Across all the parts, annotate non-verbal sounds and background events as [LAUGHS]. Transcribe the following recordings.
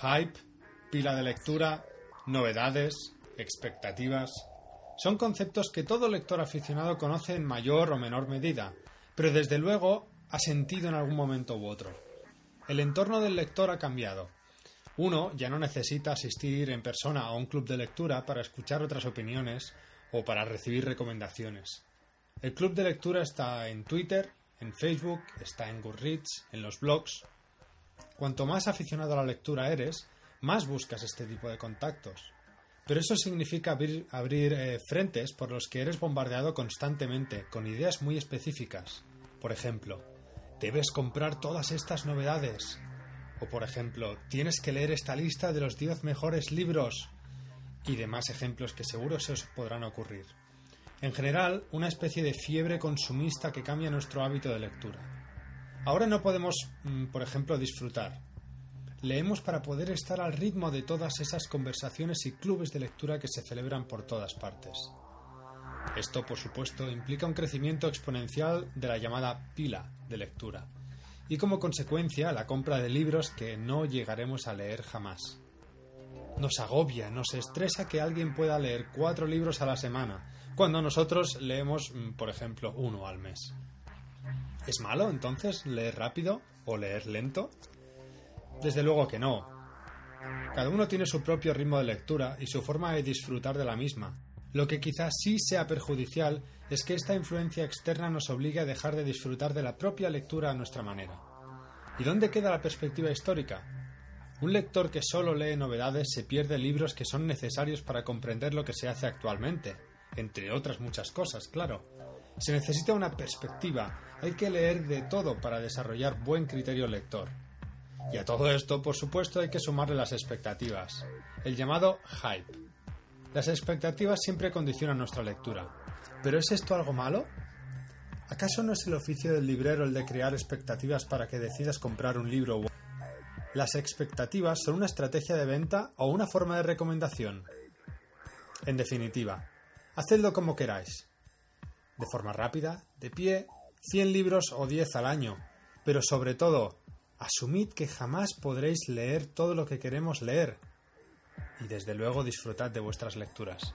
Hype, pila de lectura, novedades, expectativas. Son conceptos que todo lector aficionado conoce en mayor o menor medida, pero desde luego ha sentido en algún momento u otro. El entorno del lector ha cambiado. Uno ya no necesita asistir en persona a un club de lectura para escuchar otras opiniones o para recibir recomendaciones. El club de lectura está en Twitter, en Facebook, está en Goodreads, en los blogs. Cuanto más aficionado a la lectura eres, más buscas este tipo de contactos. Pero eso significa abrir, eh, frentes por los que eres bombardeado constantemente, con ideas muy específicas. Por ejemplo, debes comprar todas estas novedades. O por ejemplo, tienes que leer esta lista de los 10 mejores libros. Y demás ejemplos que seguro se os podrán ocurrir. En general, una especie de fiebre consumista que cambia nuestro hábito de lectura. Ahora no podemos, mm, por ejemplo, disfrutar, Leemos para poder estar al ritmo de todas esas conversaciones y clubes de lectura que se celebran por todas partes. Esto, por supuesto, implica un crecimiento exponencial de la llamada pila de lectura, y como consecuencia la compra de libros que no llegaremos a leer jamás. Nos agobia, nos estresa que alguien pueda leer cuatro libros a la semana, cuando nosotros leemos, mm, por ejemplo, uno al mes. ¿Es malo entonces leer rápido o leer lento? Desde luego que no. Cada uno tiene su propio ritmo de lectura y su forma de disfrutar de la misma. Lo que quizás sí sea perjudicial es que esta influencia externa nos obligue a dejar de disfrutar de la propia lectura a nuestra manera. ¿Y dónde queda la perspectiva histórica? Un lector que solo lee novedades se pierde libros que son necesarios para comprender lo que se hace actualmente, entre otras muchas cosas, claro. Se necesita una perspectiva, hay que leer de todo para desarrollar buen criterio lector. Y a todo esto, por supuesto, hay que sumarle las expectativas, el llamado hype. Las expectativas siempre condicionan nuestra lectura. ¿Pero es esto algo malo? ¿Acaso no es el oficio del librero el de crear expectativas para que decidas comprar un libro? Las expectativas son una estrategia de venta o una forma de recomendación. En definitiva, hacedlo como queráis. De forma rápida, de pie, 100 libros o 10 al año, pero sobre todo, Asumid que jamás podréis leer todo lo que queremos leer y desde luego disfrutad de vuestras lecturas.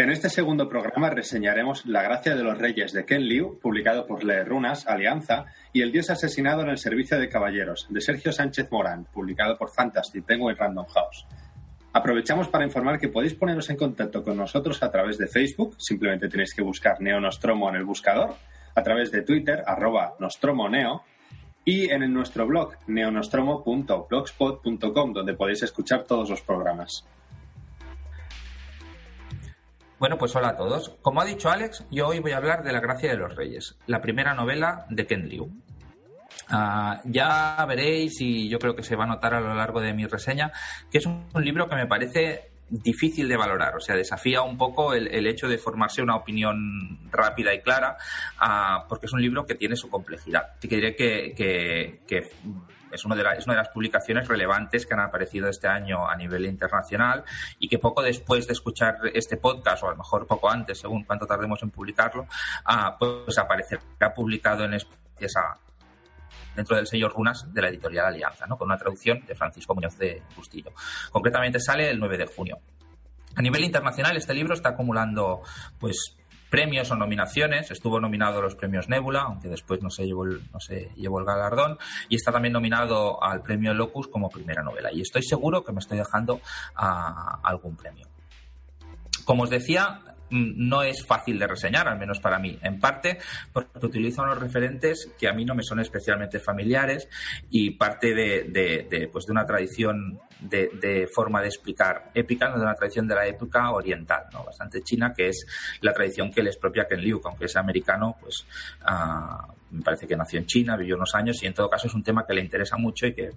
En este segundo programa reseñaremos La gracia de los reyes de Ken Liu, publicado por Leer Runas, Alianza, y El dios asesinado en el servicio de caballeros, de Sergio Sánchez Morán, publicado por Fantasy Penguin Random House. Aprovechamos para informar que podéis poneros en contacto con nosotros a través de Facebook, simplemente tenéis que buscar Neo Nostromo en el buscador, a través de Twitter, arroba Nostromoneo, y en nuestro blog neonostromo.blogspot.com donde podéis escuchar todos los programas. Bueno, pues hola a todos. Como ha dicho Alex, yo hoy voy a hablar de La Gracia de los Reyes, la primera novela de Ken Liu. Ah, ya veréis, y yo creo que se va a notar a lo largo de mi reseña, que es un libro que me parece difícil de valorar, o sea, desafía un poco el, hecho de formarse una opinión rápida y clara, ah, porque es un libro que tiene su complejidad. Así que diré que, es, una de es una de las publicaciones relevantes que han aparecido este año a nivel internacional y que poco después de escuchar este podcast, o a lo mejor poco antes, según cuánto tardemos en publicarlo, ah, pues aparecerá publicado en España dentro del sello Runas de la editorial Alianza, ¿no? con una traducción de Francisco Muñoz de Bustillo. Concretamente sale el 9 de junio. A nivel internacional, este libro está acumulando pues premios o nominaciones. Estuvo nominado a los premios Nebula, aunque después no se llevó el, no se llevó el galardón. Y está también nominado al premio Locus como primera novela. Y estoy seguro que me estoy dejando a algún premio. Como os decía, no es fácil de reseñar, al menos para mí. En parte porque utilizo unos referentes que a mí no me son especialmente familiares y parte de, pues de una tradición de, forma de explicar épica, de una tradición de la época oriental, ¿no? bastante china, que es la tradición que les propia Ken Liu, aunque es americano, pues ah, me parece que nació en China, vivió unos años y en todo caso es un tema que le interesa mucho y que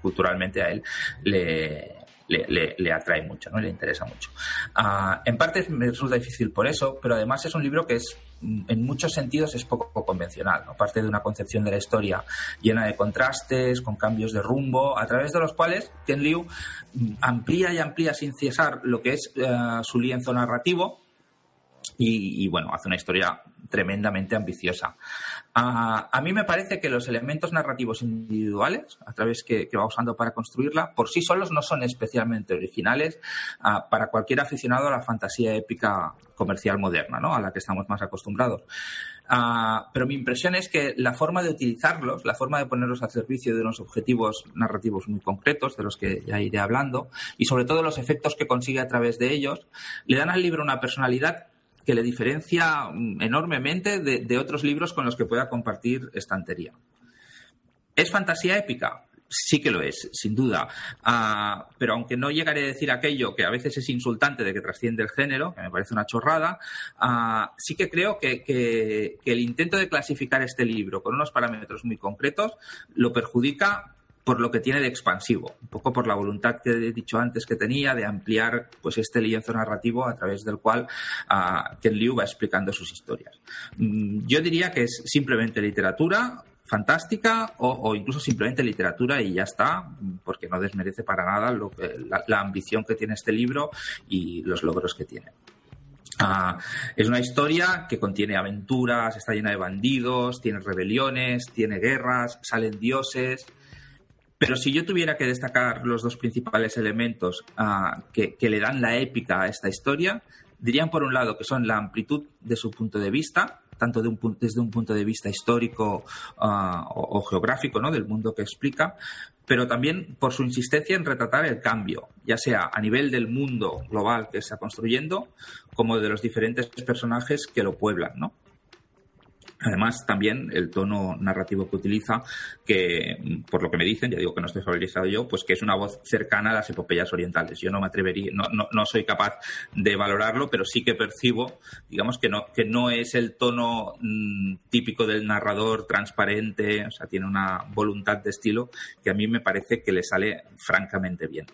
culturalmente a él le, le, atrae mucho, ¿no? le interesa mucho. Ah, en parte me resulta difícil por eso, pero además es un libro que es en muchos sentidos es poco convencional, ¿no? parte de una concepción de la historia llena de contrastes, con cambios de rumbo, a través de los cuales Ken Liu mm, amplía y amplía sin cesar lo que es eh, su lienzo narrativo y, bueno, hace una historia tremendamente ambiciosa. A, mí me parece que los elementos narrativos individuales, a través que, que va usando para construirla, por sí solos no son especialmente originales ah, para cualquier aficionado a la fantasía épica comercial moderna, ¿no? a la que estamos más acostumbrados. Ah, pero mi impresión es que la forma de utilizarlos, la forma de ponerlos al servicio de unos objetivos narrativos muy concretos, de los que ya iré hablando, y sobre todo los efectos que consigue a través de ellos, le dan al libro una personalidad que le diferencia mm, enormemente de, otros libros con los que pueda compartir estantería. ¿Es fantasía épica? sí que lo es, sin duda. Ah, pero aunque no llegaré a decir aquello que a veces es insultante de que trasciende el género, que me parece una chorrada, ah, sí que creo que, el intento de clasificar este libro con unos parámetros muy concretos lo perjudica por lo que tiene de expansivo, un poco por la voluntad que he dicho antes que tenía de ampliar pues este lienzo narrativo a través del cual uh, Ken Liu va explicando sus historias. Mm, yo diría que es simplemente literatura fantástica o, incluso simplemente literatura y ya está, porque no desmerece para nada la, ambición que tiene este libro y los logros que tiene. Ah, es una historia que contiene aventuras, está llena de bandidos, tiene rebeliones, tiene guerras, salen dioses, pero si yo tuviera que destacar los dos principales elementos ah, que, le dan la épica a esta historia, dirían por un lado que son la amplitud de su punto de vista, tanto desde un punto de vista histórico ah, o, geográfico, ¿no? del mundo que explica, pero también por su insistencia en retratar el cambio, ya sea a nivel del mundo global que está construyendo, como de los diferentes personajes que lo pueblan, ¿no? Además, también el tono narrativo que utiliza, que por lo que me dicen, ya digo que no estoy familiarizado yo, pues que es una voz cercana a las epopeyas orientales. Yo no me atrevería, no, no, no soy capaz de valorarlo, pero sí que percibo, digamos, que no, que no es el tono mm, típico del narrador transparente, o sea, tiene una voluntad de estilo que a mí me parece que le sale francamente bien.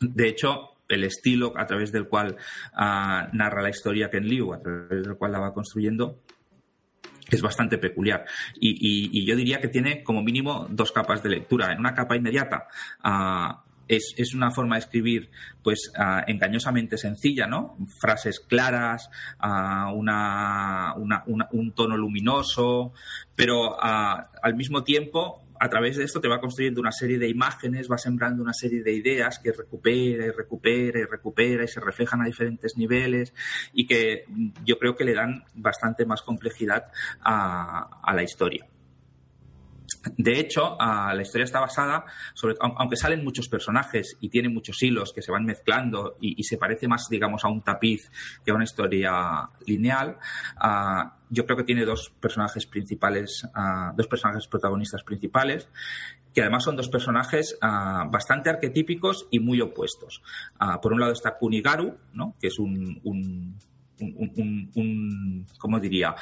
De hecho, el estilo a través del cual ah, narra la historia Ken Liu, a través del cual la va construyendo, es bastante peculiar. Y, yo diría que tiene como mínimo dos capas de lectura. En una capa inmediata ah, es, una forma de escribir pues ah, engañosamente sencilla, ¿no? Frases claras, uh, una, un tono luminoso, pero al mismo tiempo a través de esto te va construyendo una serie de imágenes, va sembrando una serie de ideas que recupera y recupera y recupera y se reflejan a diferentes niveles y que yo creo que le dan bastante más complejidad a, la historia. De hecho, la historia está basada, sobre, aunque salen muchos personajes y tiene muchos hilos que se van mezclando y, se parece más, digamos, a un tapiz que a una historia lineal, yo creo que tiene dos personajes principales, ah, dos personajes protagonistas principales, que además son dos personajes ah, bastante arquetípicos y muy opuestos. Ah, por un lado está Kunigaru, ¿no? que es un, un, un, un ¿cómo diría?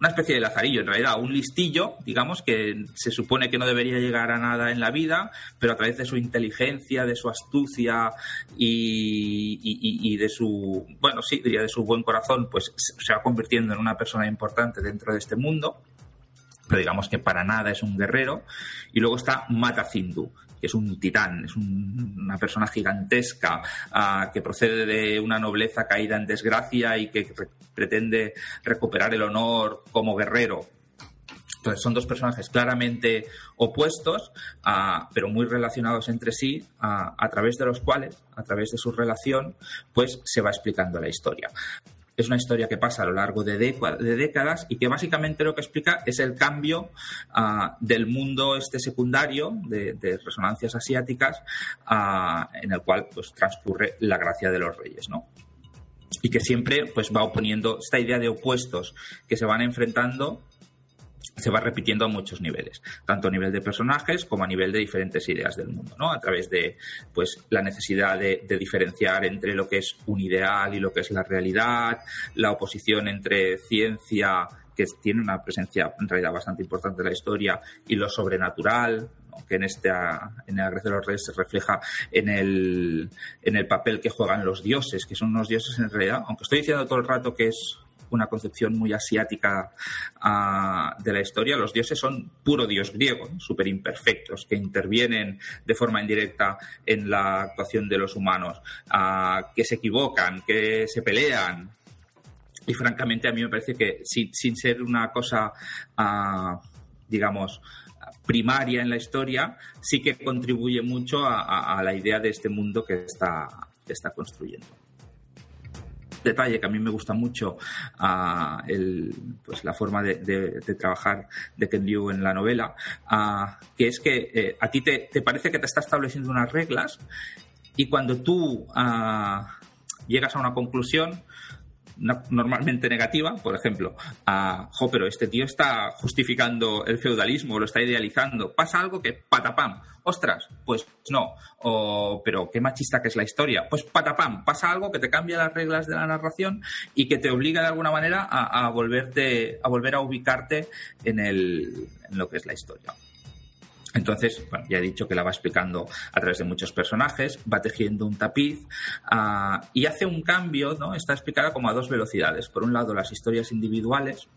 Una especie de lazarillo, en realidad, un listillo, digamos, que se supone que no debería llegar a nada en la vida, pero a través de su inteligencia, de su astucia y, de su, bueno, sí, diría de su buen corazón, pues se va convirtiendo en una persona importante dentro de este mundo pero digamos que para nada es un guerrero. Y luego está Matacindu, que es un titán, es una persona gigantesca ah, que procede de una nobleza caída en desgracia y que pretende recuperar el honor como guerrero. Entonces son dos personajes claramente opuestos, ah, pero muy relacionados entre sí, ah, a través de los cuales, a través de su relación, pues se va explicando la historia es una historia que pasa a lo largo de, décadas y que básicamente lo que explica es el cambio ah, del mundo este secundario de, resonancias asiáticas ah, en el cual pues transcurre la gracia de los reyes, ¿no? Y que siempre pues va oponiendo esta idea de opuestos que se van enfrentando se va repitiendo a muchos niveles, tanto a nivel de personajes como a nivel de diferentes ideas del mundo, ¿no? A través de pues la necesidad de, diferenciar entre lo que es un ideal y lo que es la realidad, la oposición entre ciencia que tiene una presencia en realidad bastante importante en la historia y lo sobrenatural, que en este en la Grecia de los Reyes se refleja en el, en el papel que juegan los dioses, que son unos dioses en realidad, aunque estoy diciendo todo el rato que es una concepción muy asiática ah, de la historia. Los dioses son puro dios griego, súper imperfectos, que intervienen de forma indirecta en la actuación de los humanos, ah, que se equivocan, que se pelean. Y francamente a mí me parece que sin, ser una cosa, ah, digamos, primaria en la historia, sí que contribuye mucho a, la idea de este mundo que está, que está construyendo detalle que a mí me gusta mucho uh, el, pues la forma de, de, trabajar de Ken Liu en la novela, uh, que es que eh, a ti te, te, parece que te está estableciendo unas reglas y cuando tú uh, llegas a una conclusión, normalmente negativa, por ejemplo, a, jo, pero este tío está justificando el feudalismo, lo está idealizando, pasa algo que patapam, ostras, pues no, o, pero qué machista que es la historia, pues patapam, pasa algo que te cambia las reglas de la narración y que te obliga de alguna manera a, a volverte, a volver a ubicarte en, el, en lo que es la historia. Entonces, bueno, ya he dicho que la va explicando a través de muchos personajes, va tejiendo un tapiz uh, y hace un cambio, ¿no? Está explicada como a dos velocidades. Por un lado, las historias individuales,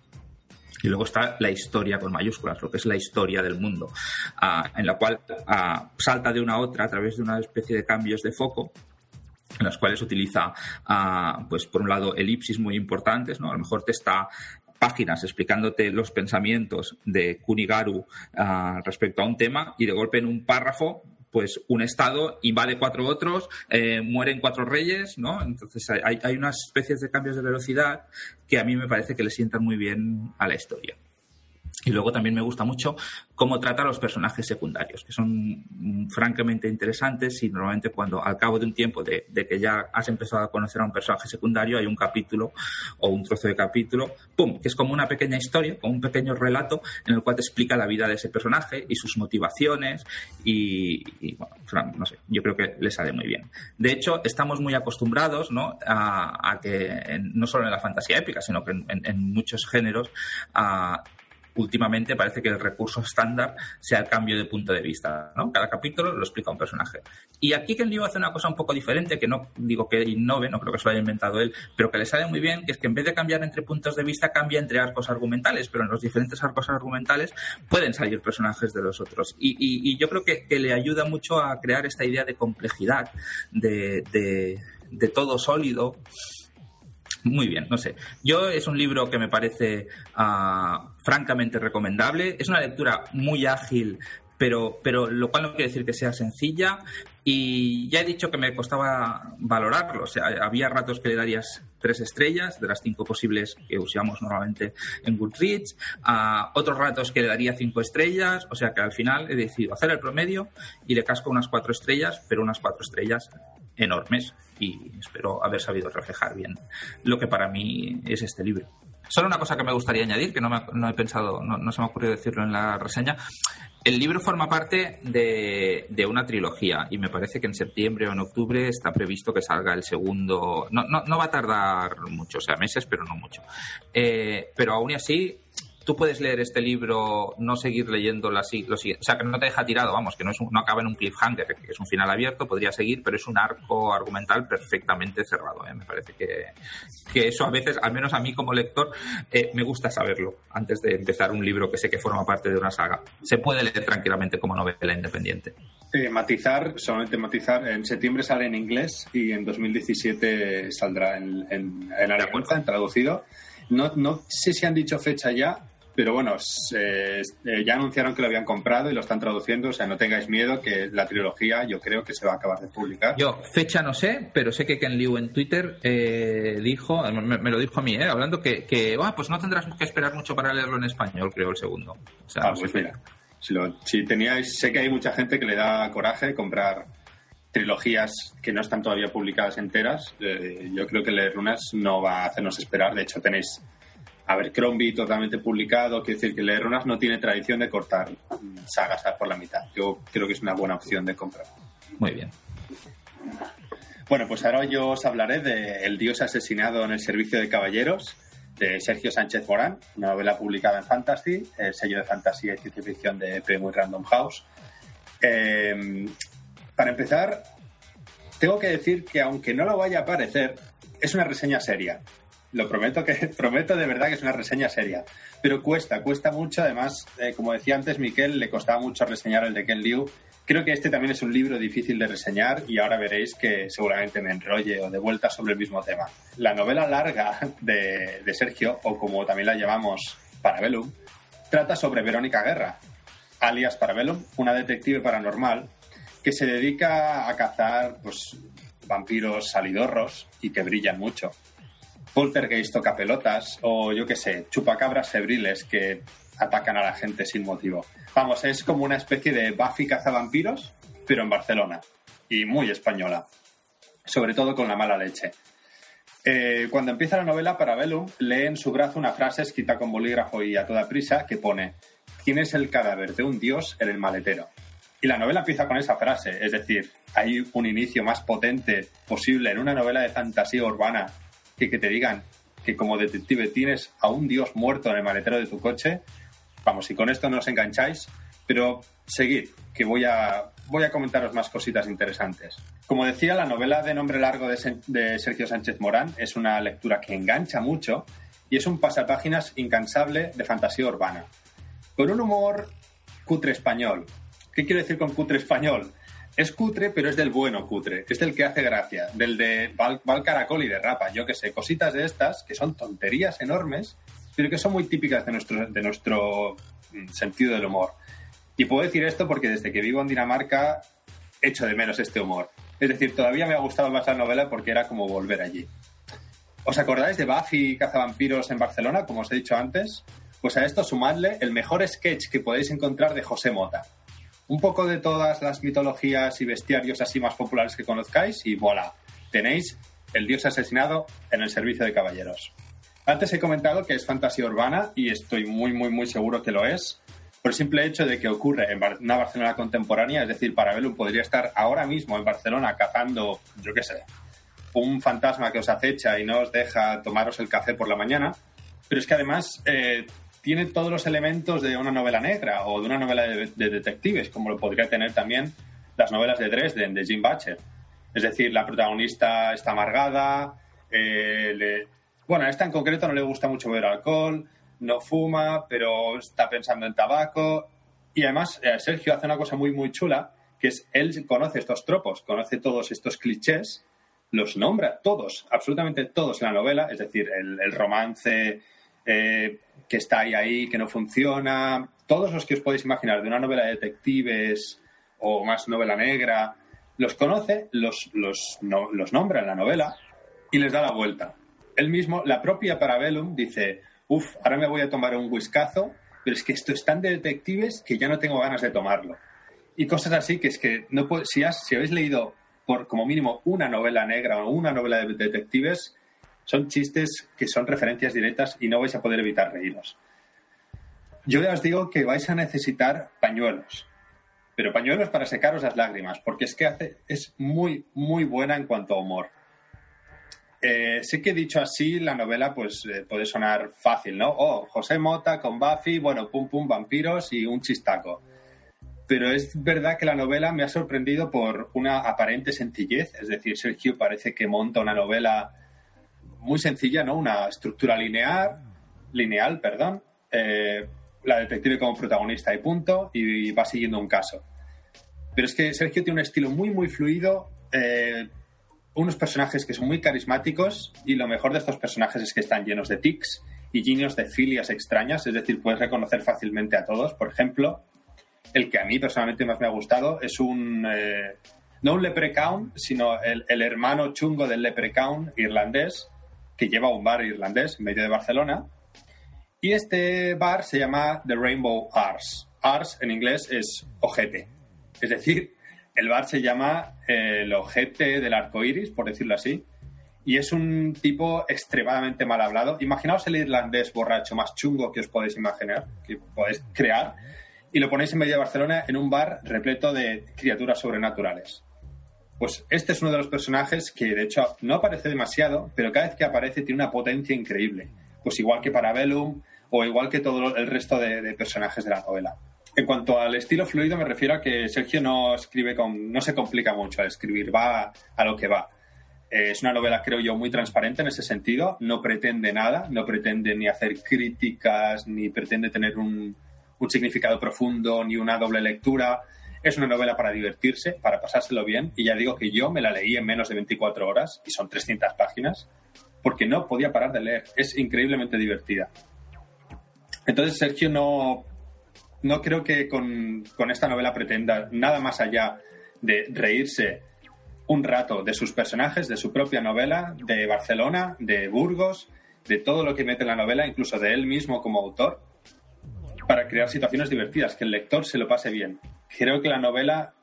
y luego está la historia con mayúsculas, lo que es la historia del mundo, uh, en la cual uh, salta de una a otra a través de una especie de cambios de foco en los cuales utiliza, pues por un lado, elipsis muy importantes, ¿no? A lo mejor te está páginas explicándote los pensamientos de Kunigaru ah, respecto a un tema y de golpe en un párrafo pues un estado invade cuatro otros, eh, mueren cuatro reyes, ¿no? Entonces hay, hay unas especies de cambios de velocidad que a mí me parece que le sientan muy bien a la historia. Y luego también me gusta mucho cómo trata a los personajes secundarios, que son francamente interesantes y normalmente cuando al cabo de un tiempo de, que ya has empezado a conocer a un personaje secundario hay un capítulo o un trozo de capítulo, ¡pum!, que es como una pequeña historia, como un pequeño relato en el cual te explica la vida de ese personaje y sus motivaciones y, bueno, no sé, yo creo que le sale muy bien. De hecho, estamos muy acostumbrados ¿no? a, que no solo en la fantasía épica, sino que en, en muchos géneros a últimamente parece que el recurso estándar sea el cambio de punto de vista, ¿no? Cada capítulo lo explica un personaje. Y aquí Ken Liu hace una cosa un poco diferente, que no digo que innove, no creo que se lo haya inventado él, pero que le sale muy bien, que es que en vez de cambiar entre puntos de vista, cambia entre arcos argumentales, pero en los diferentes arcos argumentales pueden salir personajes de los otros. Y, yo creo que, le ayuda mucho a crear esta idea de complejidad, de, de todo sólido muy bien, no sé. Yo es un libro que me parece ah, francamente recomendable. Es una lectura muy ágil, pero, pero lo cual no quiere decir que sea sencilla. Y ya he dicho que me costaba valorarlo. O sea, había ratos que le darías tres estrellas de las cinco posibles que usamos normalmente en Goodreads. A otros ratos que le daría cinco estrellas. O sea que al final he decidido hacer el promedio y le casco unas cuatro estrellas, pero unas cuatro estrellas enormes y espero haber sabido reflejar bien lo que para mí es este libro. Solo una cosa que me gustaría añadir, que no, no he pensado, no, se me ha ocurrido decirlo en la reseña. El libro forma parte de, de, una trilogía y me parece que en septiembre o en octubre está previsto que salga el segundo. No, no, no va a tardar mucho, o sea, meses, pero no mucho. Eh, pero aún así, tú puedes leer este libro, no seguir leyendo lo siguiente, o sea, que no te deja tirado, vamos, que no, es no acaba en un cliffhanger, que es un final abierto, podría seguir, pero es un arco argumental perfectamente cerrado. ¿eh? Me parece que, que, eso a veces, al menos a mí como lector, eh, me gusta saberlo antes de empezar un libro que sé que forma parte de una saga. Se puede leer tranquilamente como novela independiente. Eh, matizar, solamente matizar, en septiembre sale en inglés y en 2017 saldrá en, en, en, en traducido. No, no sé si han dicho fecha ya, pero bueno, eh, ya anunciaron que lo habían comprado y lo están traduciendo, o sea, no tengáis miedo que la trilogía yo creo que se va a acabar de publicar. Yo, fecha no sé, pero sé que Ken Liu en Twitter eh, dijo, me, lo dijo a mí, eh, hablando que, que ah, pues no tendrás que esperar mucho para leerlo en español, creo, el segundo. ah, pues mira, si, si teníais, sé que hay mucha gente que le da coraje comprar trilogías que no están todavía publicadas enteras. yo creo que leer Runas no va a hacernos esperar. De hecho, tenéis a ver, Crombie totalmente publicado, quiere decir que Leer Runas no tiene tradición de cortar sagas por la mitad. Yo creo que es una buena opción de comprar. Muy bien. Bueno, pues ahora yo os hablaré de El dios asesinado en el servicio de caballeros, de Sergio Sánchez Morán, una novela publicada en Fantasy, el sello de fantasía y ciencia ficción de Penguin Random House. Eh, para empezar, tengo que decir que aunque no lo vaya a parecer, es una reseña seria. Lo prometo que [LAUGHS] prometo de verdad que es una reseña seria. Pero cuesta, cuesta mucho. Además, eh, como decía antes Miquel, le costaba mucho reseñar el de Ken Liu. Creo que este también es un libro difícil de reseñar y ahora veréis que seguramente me enrolle o de vuelta sobre el mismo tema. La novela larga [LAUGHS] de, Sergio, o como también la llamamos Parabellum, trata sobre Verónica Guerra, alias Parabellum, una detective paranormal que se dedica a cazar pues, vampiros salidorros y que brillan mucho. Poltergeist toca pelotas o yo qué sé, chupacabras febriles que atacan a la gente sin motivo. Vamos, es como una especie de Buffy cazavampiros, pero en Barcelona. Y muy española. Sobre todo con la mala leche. Eh, cuando empieza la novela, Parabellum lee en su brazo una frase escrita con bolígrafo y a toda prisa que pone ¿Quién es el cadáver de un dios en el maletero? Y la novela empieza con esa frase, es decir, hay un inicio más potente posible en una novela de fantasía urbana que te digan que como detective tienes a un dios muerto en el maletero de tu coche. Vamos, y con esto no os engancháis, pero seguid, que voy a, voy a comentaros más cositas interesantes. Como decía, la novela de nombre largo de, de Sergio Sánchez Morán es una lectura que engancha mucho y es un pasapáginas incansable de fantasía urbana. Con un humor cutre español. ¿Qué quiero decir con cutre español? Es cutre, pero es del bueno cutre. Es del que hace gracia. Del de Val, Caracol y de Rapa. Yo qué sé, cositas de estas que son tonterías enormes, pero que son muy típicas de nuestro, de nuestro mm, sentido del humor. Y puedo decir esto porque desde que vivo en Dinamarca echo de menos este humor. Es decir, todavía me ha gustado más la novela porque era como volver allí. ¿Os acordáis de Buffy Cazavampiros en Barcelona, como os he dicho antes? Pues a esto sumadle el mejor sketch que podéis encontrar de José Mota. Un poco de todas las mitologías y bestiarios así más populares que conozcáis y voilà, tenéis el dios asesinado en el servicio de caballeros. Antes he comentado que es fantasía urbana y estoy muy, muy, muy seguro que lo es, por el simple hecho de que ocurre en una Barcelona contemporánea, es decir, Parabellum podría estar ahora mismo en Barcelona cazando, yo qué sé, un fantasma que os acecha y no os deja tomaros el café por la mañana, pero es que además eh, tiene todos los elementos de una novela negra o de una novela de, de, detectives, como lo podría tener también las novelas de Dresden, de Jim Butcher. Es decir, la protagonista está amargada, eh, le... bueno, a esta en concreto no le gusta mucho beber alcohol, no fuma, pero está pensando en tabaco. Y además, eh, Sergio hace una cosa muy, muy chula, que es él conoce estos tropos, conoce todos estos clichés, los nombra todos, absolutamente todos en la novela, es decir, el romance eh, que está ahí, ahí, que no funciona, todos los que os podéis imaginar de una novela de detectives o más novela negra, los conoce, los, los, no, los nombra en la novela y les da la vuelta. Él mismo, la propia Parabellum, dice, uff, ahora me voy a tomar un whiskazo, pero es que esto es tan de detectives que ya no tengo ganas de tomarlo. Y cosas así que es que no puedo, si, has, si habéis leído por como mínimo una novela negra o una novela de detectives, son chistes que son referencias directas y no vais a poder evitar reíros. Yo ya os digo que vais a necesitar pañuelos, pero pañuelos para secaros las lágrimas, porque es que hace, es muy, muy buena en cuanto a humor. Eh, sé que dicho así, la novela pues eh, puede sonar fácil, ¿no? Oh, José Mota con Buffy, bueno, pum pum, vampiros y un chistaco. Pero es verdad que la novela me ha sorprendido por una aparente sencillez, es decir, Sergio parece que monta una novela muy sencilla, ¿no? Una estructura lineal, lineal, perdón, eh, la detective como protagonista y punto, y, va siguiendo un caso. Pero es que Sergio tiene un estilo muy, muy fluido, eh, unos personajes que son muy carismáticos, y lo mejor de estos personajes es que están llenos de tics y llenos de filias extrañas, es decir, puedes reconocer fácilmente a todos. Por ejemplo, el que a mí personalmente más me ha gustado es un... Eh, no un leprechaun, sino el, el, hermano chungo del leprechaun irlandés, que lleva un bar irlandés en medio de Barcelona. Y este bar se llama The Rainbow Ars. Ars en inglés es ojete. Es decir, el bar se llama eh, el ojete del arco iris, por decirlo así. Y es un tipo extremadamente mal hablado. Imaginaos el irlandés borracho más chungo que os podéis imaginar, que podéis crear, y lo ponéis en medio de Barcelona en un bar repleto de criaturas sobrenaturales. Pues este es uno de los personajes que, de hecho, no aparece demasiado, pero cada vez que aparece tiene una potencia increíble. Pues igual que Parabellum o igual que todo el resto de, personajes de la novela. En cuanto al estilo fluido, me refiero a que Sergio no escribe con, no se complica mucho al escribir, va a lo que va. Eh, es una novela, creo yo, muy transparente en ese sentido. No pretende nada, no pretende ni hacer críticas, ni pretende tener un significado profundo, ni una doble lectura. Es una novela para divertirse, para pasárselo bien. Y ya digo que yo me la leí en menos de 24 horas, y son 300 páginas, porque no podía parar de leer. Es increíblemente divertida. Entonces, Sergio no, no creo que con, esta novela pretenda nada más allá de reírse un rato de sus personajes, de su propia novela, de Barcelona, de Burgos, de todo lo que mete en la novela, incluso de él mismo como autor, para crear situaciones divertidas, que el lector se lo pase bien. Creo que la novela,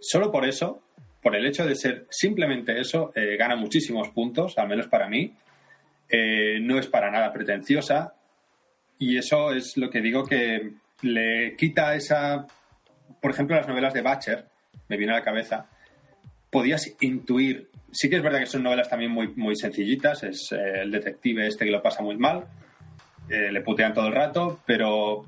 solo por eso, por el hecho de ser simplemente eso, eh, gana muchísimos puntos, al menos para mí. Eh, no es para nada pretenciosa, y eso es lo que digo que le quita esa. Por ejemplo, las novelas de Bacher, me viene a la cabeza, podías intuir. Sí que es verdad que son novelas también muy, muy sencillitas, es eh, el detective este que lo pasa muy mal, eh, le putean todo el rato, pero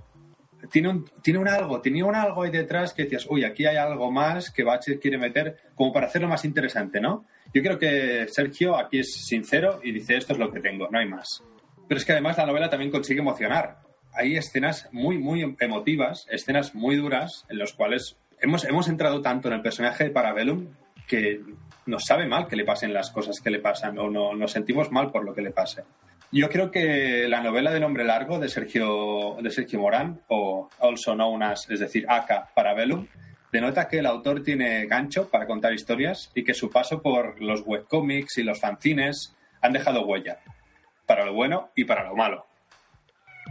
tiene un, tiene un algo, tenía un algo ahí detrás que decías, uy, aquí hay algo más que Bacher quiere meter como para hacerlo más interesante, ¿no? Yo creo que Sergio aquí es sincero y dice, esto es lo que tengo, no hay más. Pero es que además la novela también consigue emocionar. Hay escenas muy, muy emotivas, escenas muy duras, en las cuales hemos, hemos entrado tanto en el personaje de Parabellum que nos sabe mal que le pasen las cosas que le pasan o no, nos sentimos mal por lo que le pase. Yo creo que la novela del hombre largo de Sergio, de Sergio Morán, o also known as, es decir, Aka Parabellum, denota que el autor tiene gancho para contar historias y que su paso por los webcomics y los fanzines han dejado huella para lo bueno y para lo malo.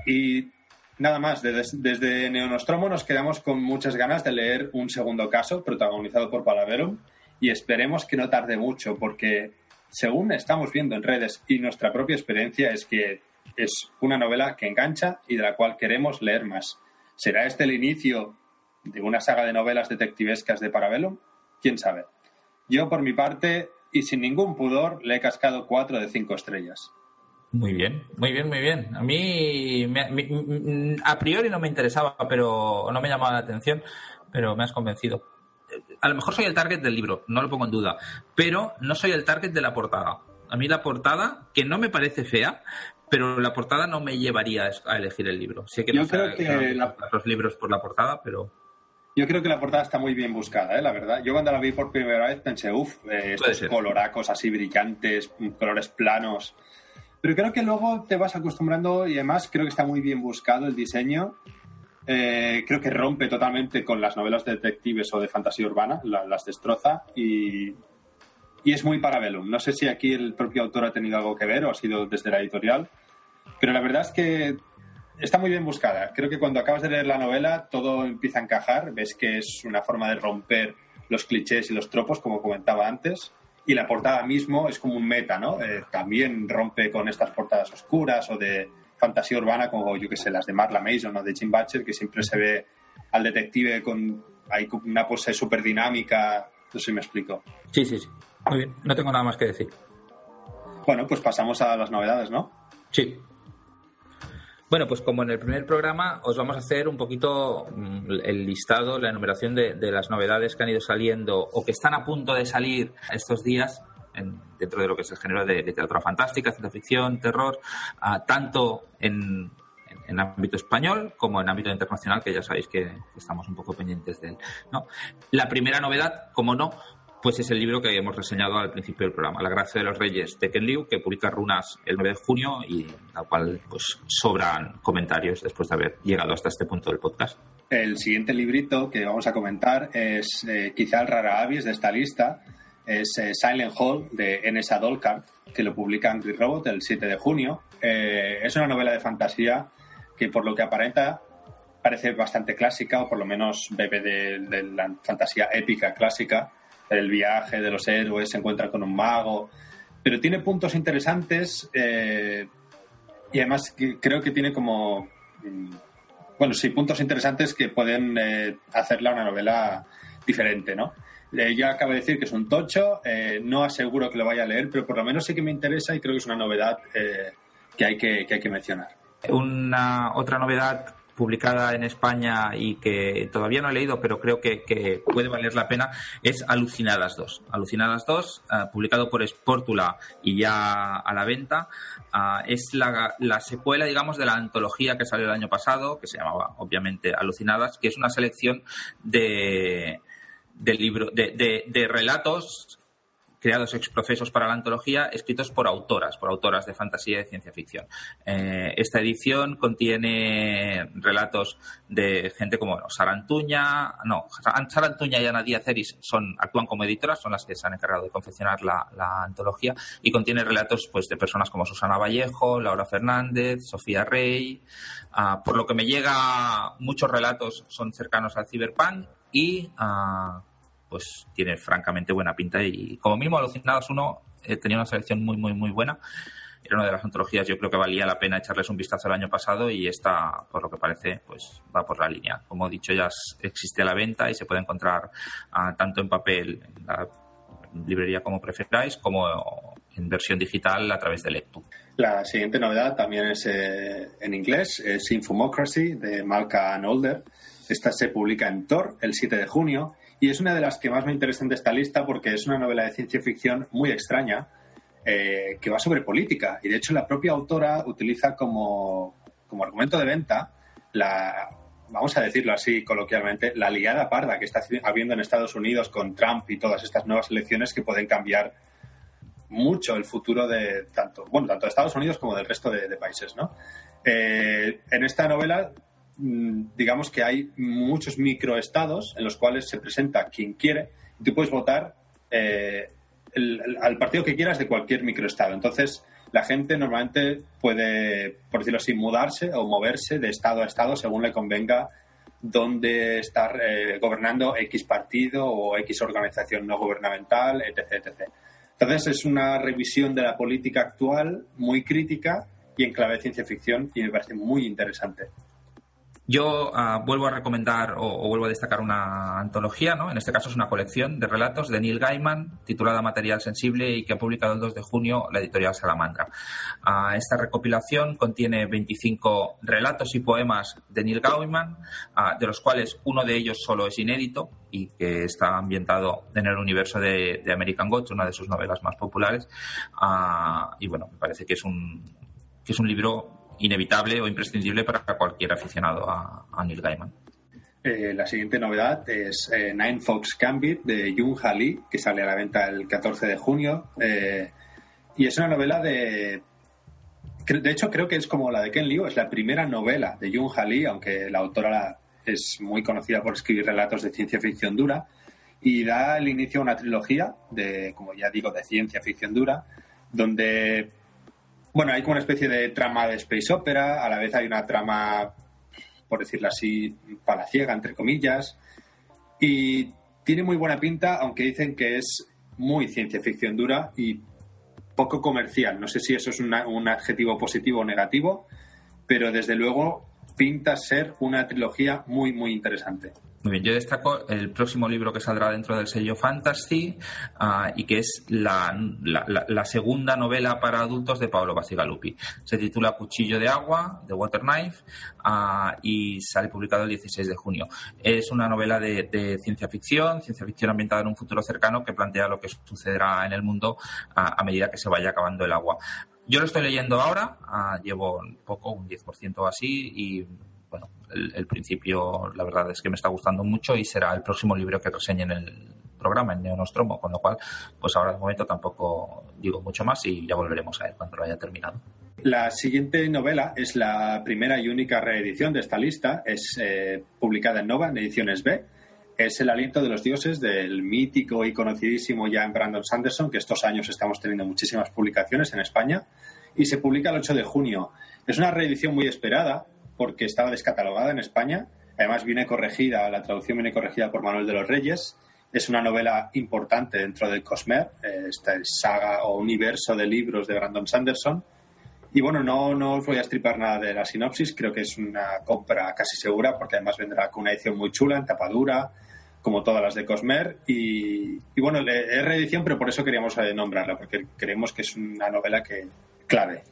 Y nada más, desde, desde Neonostromo nos quedamos con muchas ganas de leer un segundo caso protagonizado por Palaverum y esperemos que no tarde mucho porque según estamos viendo en redes y nuestra propia experiencia es que es una novela que engancha y de la cual queremos leer más. ¿Será este el inicio de una saga de novelas detectivescas de Parabellum? ¿Quién sabe? Yo, por mi parte, y sin ningún pudor, le he cascado cuatro de cinco estrellas. Muy bien, muy bien, muy bien. A mí, a priori no me interesaba, pero no me llamaba la atención, pero me has convencido. A lo mejor soy el target del libro, no lo pongo en duda, pero no soy el target de la portada. A mí la portada, que no me parece fea, pero la portada no me llevaría a elegir el libro. Sé que Yo creo que los libros por la portada, pero yo creo que la portada está muy bien buscada, ¿eh? la verdad. Yo cuando la vi por primera vez pensé, uff, eh, estos coloracos así brillantes, colores planos. Pero creo que luego te vas acostumbrando y además creo que está muy bien buscado el diseño. Eh, creo que rompe totalmente con las novelas de detectives o de fantasía urbana, las destroza y, y es muy parabellum. No sé si aquí el propio autor ha tenido algo que ver o ha sido desde la editorial, pero la verdad es que está muy bien buscada. Creo que cuando acabas de leer la novela todo empieza a encajar, ves que es una forma de romper los clichés y los tropos, como comentaba antes, y la portada mismo es como un meta, ¿no? Eh, también rompe con estas portadas oscuras o de fantasía urbana como, yo que sé, las de Marla Mason o de Jim Butcher, que siempre se ve al detective con hay una pose súper dinámica. No sé si me explico. Sí, sí, sí. Muy bien, no tengo nada más que decir. Bueno, pues pasamos a las novedades, ¿no? Sí. Bueno, pues como en el primer programa, os vamos a hacer un poquito mm, el listado, la enumeración de, las novedades que han ido saliendo o que están a punto de salir estos días dentro de lo que es el género de literatura fantástica, ciencia ficción, terror, ah, tanto en, en ámbito español como en ámbito internacional, que ya sabéis que estamos un poco pendientes de él. ¿no? La primera novedad, como no, pues es el libro que hemos reseñado al principio del programa, La Gracia de los Reyes de Ken Liu, que publica Runas el 9 de junio y la cual pues sobran comentarios después de haber llegado hasta este punto del podcast. El siguiente librito que vamos a comentar es eh, quizá el rara avis de esta lista, es eh, Silent Hall de N.S. Dolkart, que lo publica Angry Robot el 7 de junio. Eh, es una novela de fantasía que por lo que aparenta parece bastante clásica, o por lo menos bebe de la fantasía épica clásica el viaje de los héroes, se encuentra con un mago, pero tiene puntos interesantes eh, y además creo que tiene como, mm, bueno, sí, puntos interesantes que pueden eh, hacerla una novela diferente, ¿no? Eh, ya acabo de decir que es un tocho, no aseguro que lo vaya a leer, pero por lo menos sí que me interesa y creo que es una novedad que, hay que, que hay que mencionar. Una otra novedad publicada en España y que todavía no he leído, pero creo que, puede valer la pena, es Alucinadas 2. Alucinadas 2, eh, publicado por Sportula y ya a la venta, ah, es la, secuela, digamos, de la antología que salió el año pasado, que se llamaba, obviamente, Alucinadas, que es una selección de, de, libro, de, de relatos creados exprofesos para la antología, escritos por autoras, por autoras de fantasía y de ciencia ficción. Eh, esta edición contiene relatos de gente como Sarantuña, no, Sarantuña y Ana Díaz Eris son, actúan como editoras, son las que se han encargado de confeccionar la, antología y contiene relatos pues, de personas como Susana Vallejo, Laura Fernández, Sofía Rey. Ah, por lo que me llega, muchos relatos son cercanos al cyberpunk y uh, pues tiene francamente buena pinta y como mismo Alucinados uno eh, tenía una selección muy muy muy buena era una de las antologías yo creo que valía la pena echarles un vistazo el año pasado y esta por lo que parece pues va por la línea como he dicho ya existe a la venta y se puede encontrar ah, tanto en papel en la librería como preferáis como en versión digital a través de Lectu. La siguiente novedad también es eh, en inglés, es Infomocracy de Malcolm Older. Esta se publica en Tor el 7 de junio y es una de las que más me interesan de esta lista porque es una novela de ciencia ficción muy extraña eh, que va sobre política. Y de hecho la propia autora utiliza como, como argumento de venta la, vamos a decirlo así coloquialmente, la liada parda que está habiendo en Estados Unidos con Trump y todas estas nuevas elecciones que pueden cambiar mucho el futuro de tanto, bueno, tanto de Estados Unidos como del resto de, países, ¿no? Eh, en esta novela digamos que hay muchos microestados en los cuales se presenta quien quiere y tú puedes votar eh, al partido que quieras de cualquier microestado. Entonces, la gente normalmente puede, por decirlo así, mudarse o moverse de estado a estado según le convenga dónde estar eh, gobernando X partido o X organización no gubernamental, etc, etc. Entonces, es una revisión de la política actual muy crítica y en clave de ciencia ficción y me parece muy interesante. Yo ah, vuelvo a recomendar o, vuelvo a destacar una antología, ¿no? En este caso es una colección de relatos de Neil Gaiman, titulada Material Sensible y que ha publicado el 2 de junio la editorial Salamandra. Ah, esta recopilación contiene 25 relatos y poemas de Neil Gaiman, ah, de los cuales uno de ellos solo es inédito y que está ambientado en el universo de, de American Gods, una de sus novelas más populares. y bueno, me parece que es un, que es un libro inevitable o imprescindible para cualquier aficionado a, Neil Gaiman. Eh, la siguiente novedad es eh, Nine Fox Gambit de Jung Ha Lee, que sale a la venta el 14 de junio. Eh, y es una novela de. De hecho, creo que es como la de Ken Liu, es la primera novela de Jung Ha Lee, aunque la autora es muy conocida por escribir relatos de ciencia ficción dura. Y da el inicio a una trilogía de, como ya digo, de ciencia ficción dura, donde bueno, hay como una especie de trama de space opera, a la vez hay una trama, por decirlo así, palaciega, entre comillas, y tiene muy buena pinta, aunque dicen que es muy ciencia ficción dura y poco comercial. No sé si eso es un adjetivo positivo o negativo, pero desde luego pinta ser una trilogía muy, muy interesante. Muy bien, yo destaco el próximo libro que saldrá dentro del sello Fantasy ah, y que es la, segunda novela para adultos de Pablo Bacigalupi. Se titula Cuchillo de Agua, de Water Knife, ah, y sale publicado el 16 de junio. Es una novela de, ciencia ficción, ciencia ficción ambientada en un futuro cercano que plantea lo que sucederá en el mundo a, medida que se vaya acabando el agua. Yo lo estoy leyendo ahora, ah, llevo un poco, un 10% así, y bueno, el, principio la verdad es que me está gustando mucho y será el próximo libro que reseñe en el programa, en Neonostromo, con lo cual, pues ahora de momento tampoco digo mucho más y ya volveremos a él cuando lo haya terminado. La siguiente novela es la primera y única reedición de esta lista, es eh, publicada en Nova, en ediciones B. Es El aliento de los dioses del mítico y conocidísimo ya Brandon Sanderson, que estos años estamos teniendo muchísimas publicaciones en España, y se publica el 8 de junio. Es una reedición muy esperada, porque estaba descatalogada en España. Además, viene corregida, la traducción viene corregida por Manuel de los Reyes. Es una novela importante dentro del Cosmer, eh, esta saga o universo de libros de Brandon Sanderson. Y bueno, no, no os voy a estripar nada de la sinopsis, creo que es una compra casi segura, porque además vendrá con una edición muy chula, en tapadura, como todas las de Cosmer. Y, bueno, es reedición, pero por eso queríamos eh, nombrarla, porque creemos que es una novela que, clave.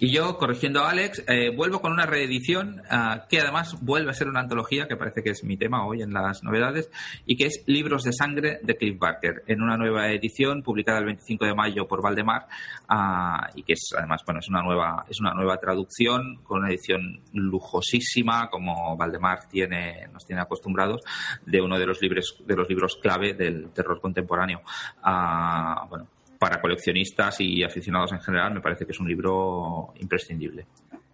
Y yo, corrigiendo a Alex, eh, vuelvo con una reedición ah, que además vuelve a ser una antología, que parece que es mi tema hoy en las novedades, y que es Libros de Sangre de Cliff Barker, en una nueva edición publicada el 25 de mayo por Valdemar, ah, y que es además, bueno, es una nueva, es una nueva traducción con una edición lujosísima, como Valdemar tiene, nos tiene acostumbrados, de uno de los libros, de los libros clave del terror contemporáneo. Ah, bueno, para coleccionistas y aficionados en general, me parece que es un libro imprescindible.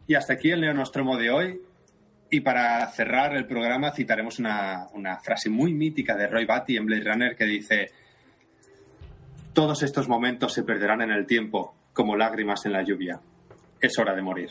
Y hasta aquí el Neonostromo de hoy. Y para cerrar el programa citaremos una, una frase muy mítica de Roy Batty en Blade Runner que dice: Todos estos momentos se perderán en el tiempo como lágrimas en la lluvia. Es hora de morir.